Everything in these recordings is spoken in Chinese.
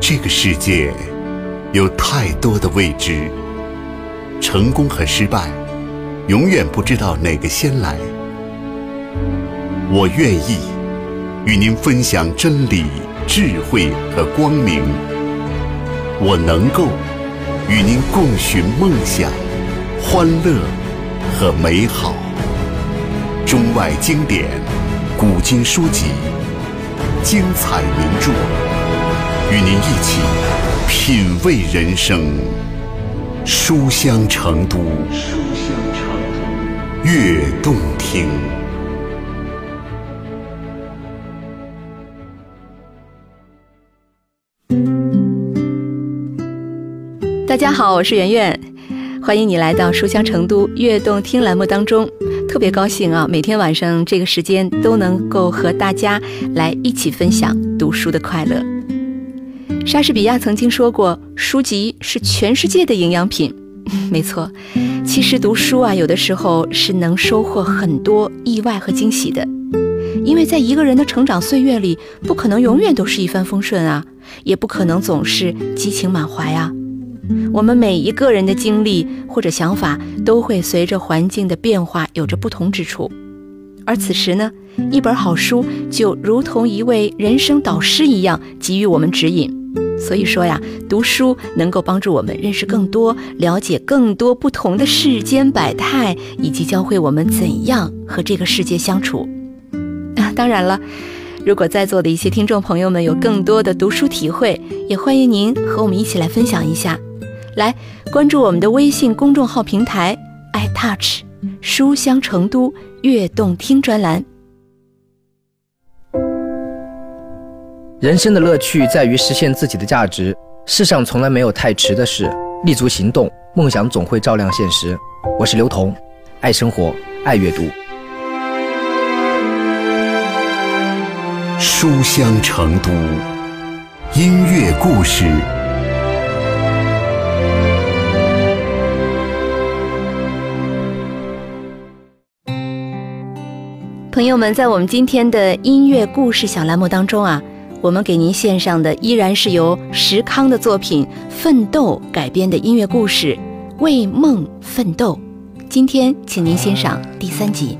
这个世界有太多的未知，成功和失败，永远不知道哪个先来。我愿意与您分享真理、智慧和光明。我能够与您共寻梦想、欢乐和美好。中外经典、古今书籍、精彩名著，与您一起品味人生。书香成都，书香成都，悦动听。大家好，我是圆圆，欢迎你来到书香成都悦动听栏目当中。特别高兴啊，每天晚上这个时间都能够和大家来一起分享读书的快乐。莎士比亚曾经说过，书籍是全世界的营养品。没错，其实读书啊，有的时候是能收获很多意外和惊喜的。因为在一个人的成长岁月里，不可能永远都是一帆风顺啊，也不可能总是激情满怀啊。我们每一个人的经历或者想法，都会随着环境的变化有着不同之处。而此时呢，一本好书就如同一位人生导师一样，给予我们指引。所以说呀，读书能够帮助我们认识更多，了解更多不同的世间百态，以及教会我们怎样和这个世界相处。啊，当然了。如果在座的一些听众朋友们有更多的读书体会，也欢迎您和我们一起来分享一下。来关注我们的微信公众号平台 iTouch 书香成都悦动听专栏。人生的乐趣在于实现自己的价值。世上从来没有太迟的事，立足行动，梦想总会照亮现实。我是刘彤，爱生活，爱阅读。书香成都，音乐故事。朋友们，在我们今天的音乐故事小栏目当中啊，我们给您献上的依然是由石康的作品《奋斗》改编的音乐故事《为梦奋斗》。今天，请您欣赏第三集。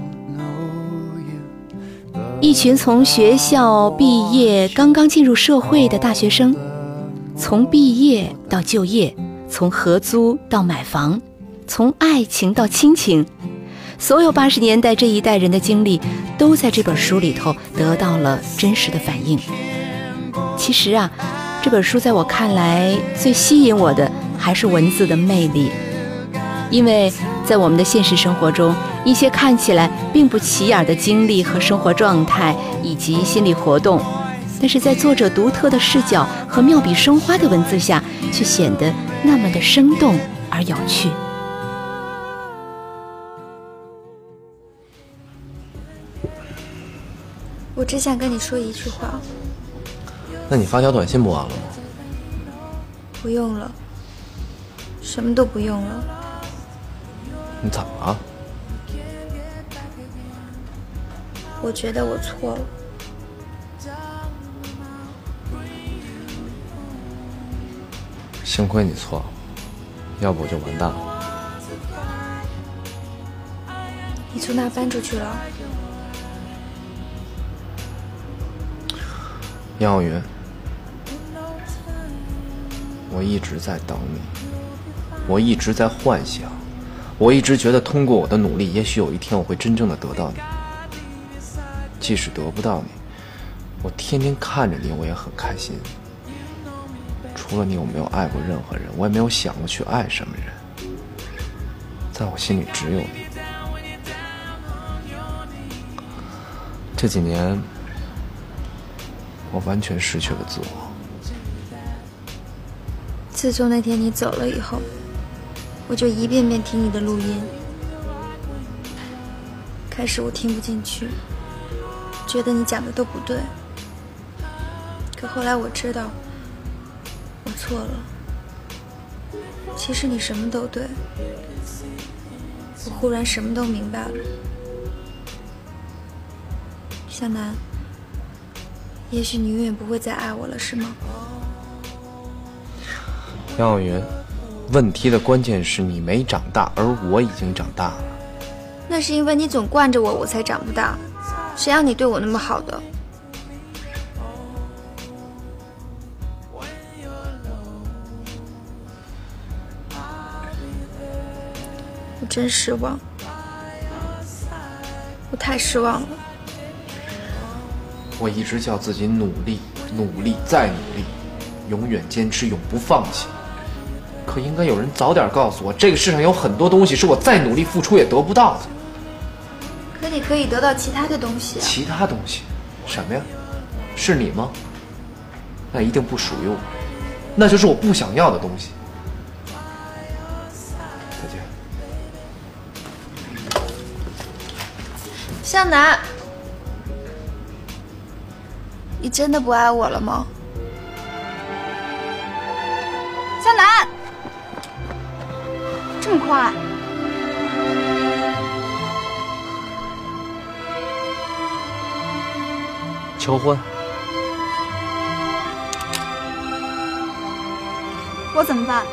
一群从学校毕业、刚刚进入社会的大学生，从毕业到就业，从合租到买房，从爱情到亲情，所有八十年代这一代人的经历，都在这本书里头得到了真实的反映。其实啊，这本书在我看来最吸引我的还是文字的魅力，因为在我们的现实生活中。一些看起来并不起眼的经历和生活状态，以及心理活动，但是在作者独特的视角和妙笔生花的文字下，却显得那么的生动而有趣。我只想跟你说一句话。那你发条短信不完了吗？不用了，什么都不用了。你怎么了？我觉得我错了，幸亏你错了，要不我就完蛋了。你从那搬出去了？杨晓云，我一直在等你，我一直在幻想，我一直觉得通过我的努力，也许有一天我会真正的得到你。即使得不到你，我天天看着你，我也很开心。除了你，我没有爱过任何人，我也没有想过去爱什么人。在我心里只有你。这几年，我完全失去了自我。自从那天你走了以后，我就一遍遍听你的录音。开始我听不进去。觉得你讲的都不对，可后来我知道我错了。其实你什么都对，我忽然什么都明白了。向南，也许你永远不会再爱我了，是吗？杨晓云，问题的关键是你没长大，而我已经长大了。那是因为你总惯着我，我才长不大。谁让你对我那么好的？我真失望，我太失望了。我一直叫自己努力，努力再努力，永远坚持，永不放弃。可应该有人早点告诉我，这个世上有很多东西是我再努力付出也得不到的。可你可以得到其他的东西啊。其他东西，什么呀？是你吗？那一定不属于我，那就是我不想要的东西。再见。向南，你真的不爱我了吗？求婚，我怎么办？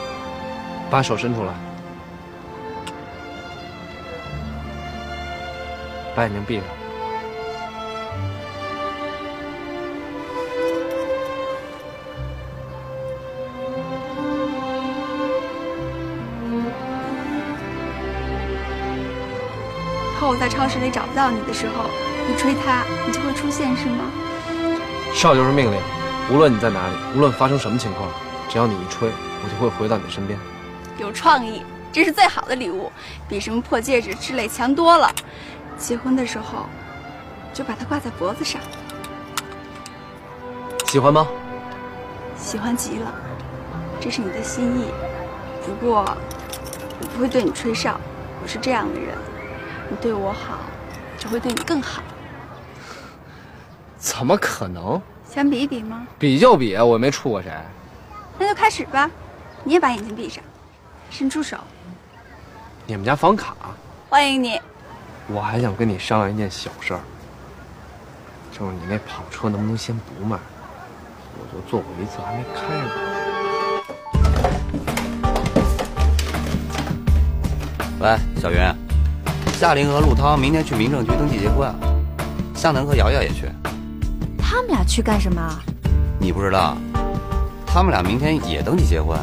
把手伸出来，把眼睛闭上。在超市里找不到你的时候，你吹它，你就会出现，是吗？少就是命令，无论你在哪里，无论发生什么情况，只要你一吹，我就会回到你身边。有创意，这是最好的礼物，比什么破戒指之类强多了。结婚的时候，就把它挂在脖子上。喜欢吗？喜欢极了，这是你的心意。不过，我不会对你吹哨，我是这样的人。你对我好，就会对你更好。怎么可能？想比一比吗？比就比，我没处过谁。那就开始吧。你也把眼睛闭上，伸出手。你们家房卡？欢迎你。我还想跟你商量一件小事儿，就是你那跑车能不能先不卖？我就坐过一次，还没开过。喂，小云，夏琳和陆涛明天去民政局登记结婚，向南和瑶瑶也去。他们俩去干什么？你不知道，他们俩明天也登记结婚。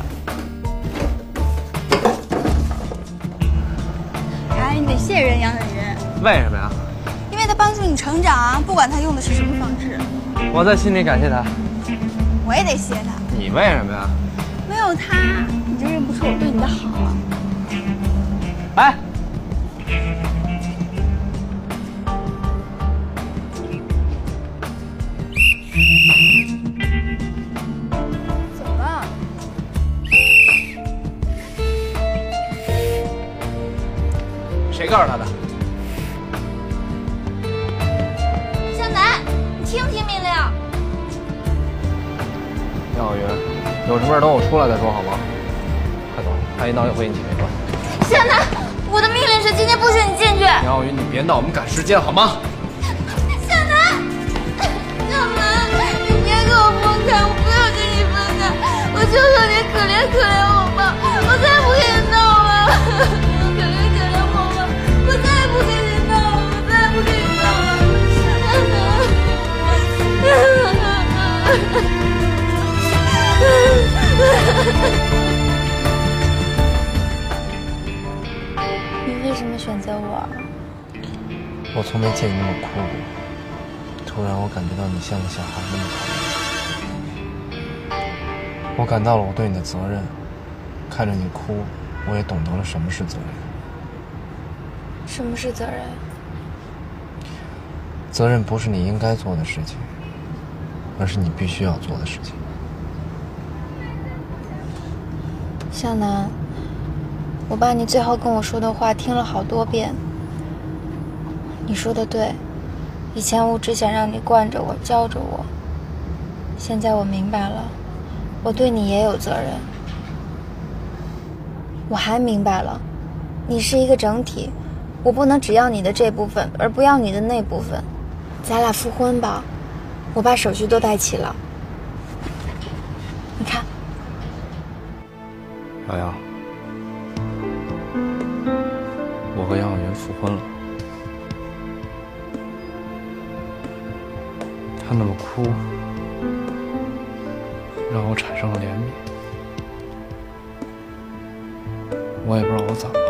哎，你得谢人杨远云，为什么呀？因为他帮助你成长啊，不管他用的是什么方式。我在心里感谢他。我也得谢他，你为什么呀？没有他，你就认不出我对你的好啊。哎，告诉他的？向南，你听听命令。杨晓云，有什么事等我出来再说好吗？快走，还一闹又会引起内乱。向南，我的命令是今天不许你进去。杨晓云，你别闹，我们赶时间好吗？向南，向南，你别跟我分开，我不要跟你分开，我求求你可怜可怜我吧，我再不跟你闹了，你为什么选择我？我从没见你那么哭过，突然我感觉到你像个小孩那么讨厌。我感到了我对你的责任，看着你哭，我也懂得了什么是责任。什么是责任？责任不是你应该做的事情，而是你必须要做的事情。向南，我把你最后跟我说的话听了好多遍。你说的对，以前我只想让你惯着我、教着我。现在我明白了，我对你也有责任。我还明白了，你是一个整体，我不能只要你的这部分，而不要你的那部分。咱俩复婚吧，我把手续都带齐了。你看。瑶瑶，我和杨晓云复婚了。他那么哭，让我产生了怜悯。我也不知道我怎么了。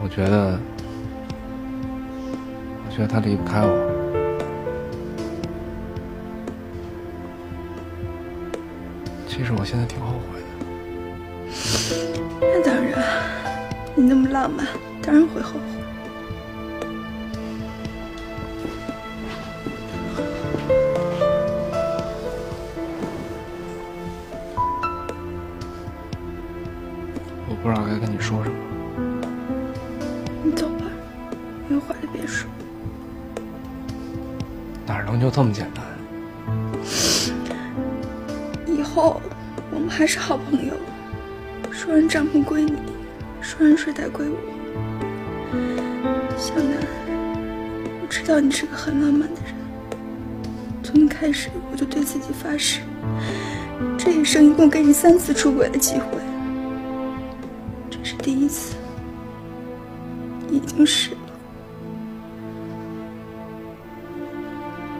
我觉得，觉得他离不开我。其实我现在挺后悔的。那当然，你那么浪漫，当然会后悔。我不知道该跟你说什么。你走吧，有话就别说。能就这么简单？以后我们还是好朋友。说完帐篷归你，说完睡袋归我。向南，我知道你是个很浪漫的人。从一开始我就对自己发誓，这一生一共给你三次出轨的机会，这是第一次，已经是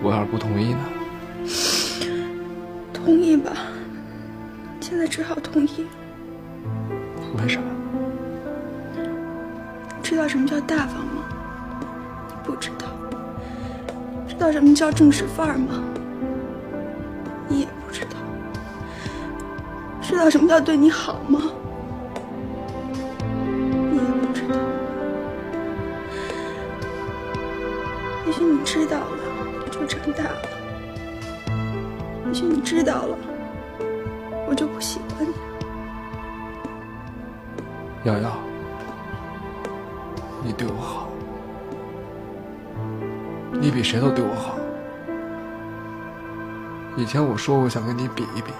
我要是不同意呢？同意吧，现在只好同意。为什么？知道什么叫大方吗？不知道。知道什么叫正式范儿吗？你也不知道。知道什么叫对你好吗？你也不知道。也许你知道了，大了；也许你知道了，我就不喜欢你。瑶瑶，你对我好，你比谁都对我好。以前我说过想跟你比一比，